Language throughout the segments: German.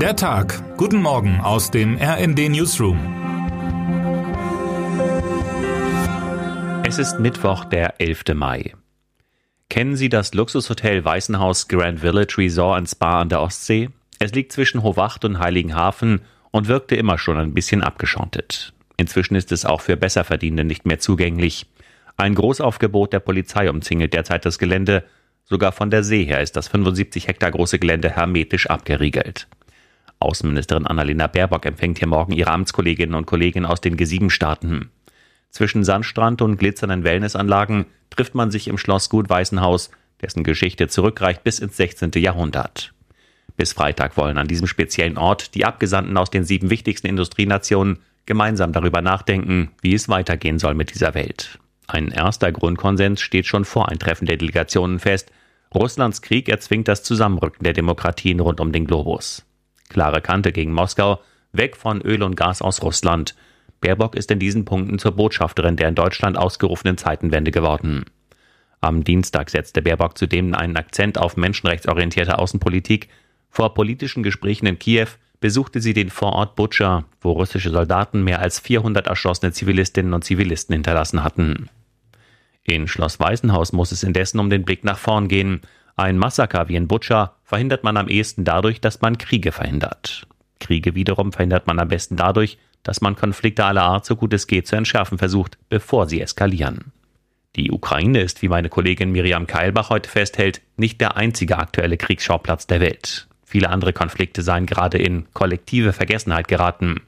Der Tag. Guten Morgen aus dem RND Newsroom. Es ist Mittwoch, der 11. Mai. Kennen Sie das Luxushotel Weißenhaus Grand Village Resort and Spa an der Ostsee? Es liegt zwischen Hovacht und Heiligenhafen und wirkte immer schon ein bisschen abgeschottet. Inzwischen ist es auch für Besserverdienende nicht mehr zugänglich. Ein Großaufgebot der Polizei umzingelt derzeit das Gelände Sogar von der See her ist das 75 Hektar große Gelände hermetisch abgeriegelt. Außenministerin Annalena Baerbock empfängt hier morgen ihre Amtskolleginnen und Kollegen aus den G7-Staaten. Zwischen Sandstrand und glitzernden Wellnessanlagen trifft man sich im Schloss Gut Weißenhaus, dessen Geschichte zurückreicht bis ins 16. Jahrhundert. Bis Freitag wollen an diesem speziellen Ort die Abgesandten aus den sieben wichtigsten Industrienationen gemeinsam darüber nachdenken, wie es weitergehen soll mit dieser Welt. Ein erster Grundkonsens steht schon vor ein Treffen der Delegationen fest. Russlands Krieg erzwingt das Zusammenrücken der Demokratien rund um den Globus. Klare Kante gegen Moskau, weg von Öl und Gas aus Russland. Baerbock ist in diesen Punkten zur Botschafterin der in Deutschland ausgerufenen Zeitenwende geworden. Am Dienstag setzte Baerbock zudem einen Akzent auf menschenrechtsorientierte Außenpolitik. Vor politischen Gesprächen in Kiew besuchte sie den Vorort Butscha, wo russische Soldaten mehr als 400 erschossene Zivilistinnen und Zivilisten hinterlassen hatten. In Schloss Weißenhaus muss es indessen um den Blick nach vorn gehen. Ein Massaker wie in Butscha verhindert man am ehesten dadurch, dass man Kriege verhindert. Kriege wiederum verhindert man am besten dadurch, dass man Konflikte aller Art so gut es geht zu entschärfen versucht, bevor sie eskalieren. Die Ukraine ist, wie meine Kollegin Miriam Keilbach heute festhält, nicht der einzige aktuelle Kriegsschauplatz der Welt. Viele andere Konflikte seien gerade in kollektive Vergessenheit geraten.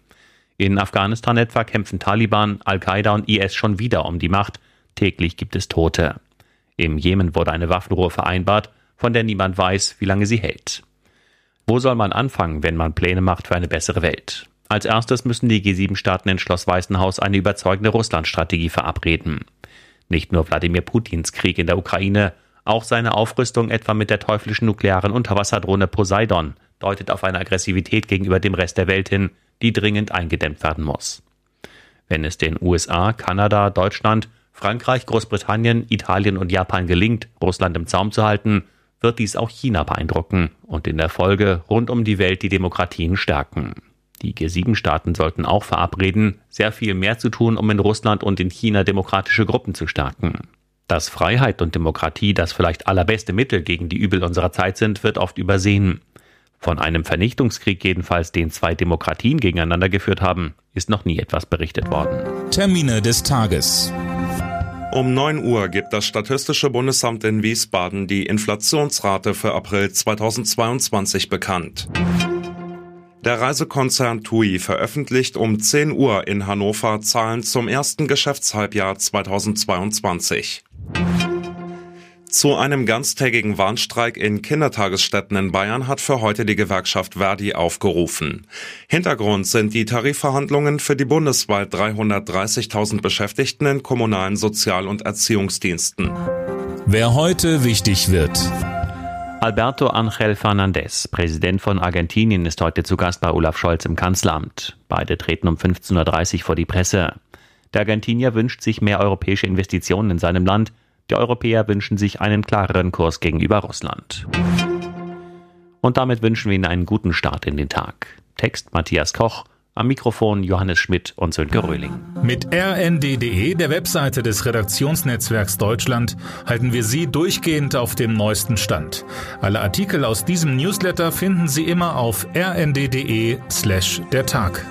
In Afghanistan etwa kämpfen Taliban, Al-Qaida und IS schon wieder um die Macht, Täglich gibt es Tote. Im Jemen wurde eine Waffenruhe vereinbart, von der niemand weiß, wie lange sie hält. Wo soll man anfangen, wenn man Pläne macht für eine bessere Welt? Als erstes müssen die G7-Staaten in Schloss Weißenhaus eine überzeugende Russlandstrategie verabreden. Nicht nur Wladimir Putins Krieg in der Ukraine, auch seine Aufrüstung etwa mit der teuflischen nuklearen Unterwasserdrohne Poseidon deutet auf eine Aggressivität gegenüber dem Rest der Welt hin, die dringend eingedämmt werden muss. Wenn es den USA, Kanada, Deutschland Frankreich, Großbritannien, Italien und Japan gelingt, Russland im Zaum zu halten, wird dies auch China beeindrucken und in der Folge rund um die Welt die Demokratien stärken. Die G7-Staaten sollten auch verabreden, sehr viel mehr zu tun, um in Russland und in China demokratische Gruppen zu stärken. Dass Freiheit und Demokratie das vielleicht allerbeste Mittel gegen die Übel unserer Zeit sind, wird oft übersehen. Von einem Vernichtungskrieg jedenfalls, den zwei Demokratien gegeneinander geführt haben, ist noch nie etwas berichtet worden. Termine des Tages. Um 9 Uhr gibt das Statistische Bundesamt in Wiesbaden die Inflationsrate für April 2022 bekannt. Der Reisekonzern TUI veröffentlicht um 10 Uhr in Hannover Zahlen zum ersten Geschäftshalbjahr 2022. Zu einem ganztägigen Warnstreik in Kindertagesstätten in Bayern hat für heute die Gewerkschaft Verdi aufgerufen. Hintergrund sind die Tarifverhandlungen für die bundesweit 330.000 Beschäftigten in kommunalen Sozial- und Erziehungsdiensten. Wer heute wichtig wird. Alberto Angel Fernandez, Präsident von Argentinien, ist heute zu Gast bei Olaf Scholz im Kanzleramt. Beide treten um 15.30 Uhr vor die Presse. Der Argentinier wünscht sich mehr europäische Investitionen in seinem Land die Europäer wünschen sich einen klareren Kurs gegenüber Russland. Und damit wünschen wir Ihnen einen guten Start in den Tag. Text Matthias Koch, am Mikrofon Johannes Schmidt und Sönke Röhling. Mit rnd.de, der Webseite des Redaktionsnetzwerks Deutschland, halten wir Sie durchgehend auf dem neuesten Stand. Alle Artikel aus diesem Newsletter finden Sie immer auf rnd.de slash der Tag.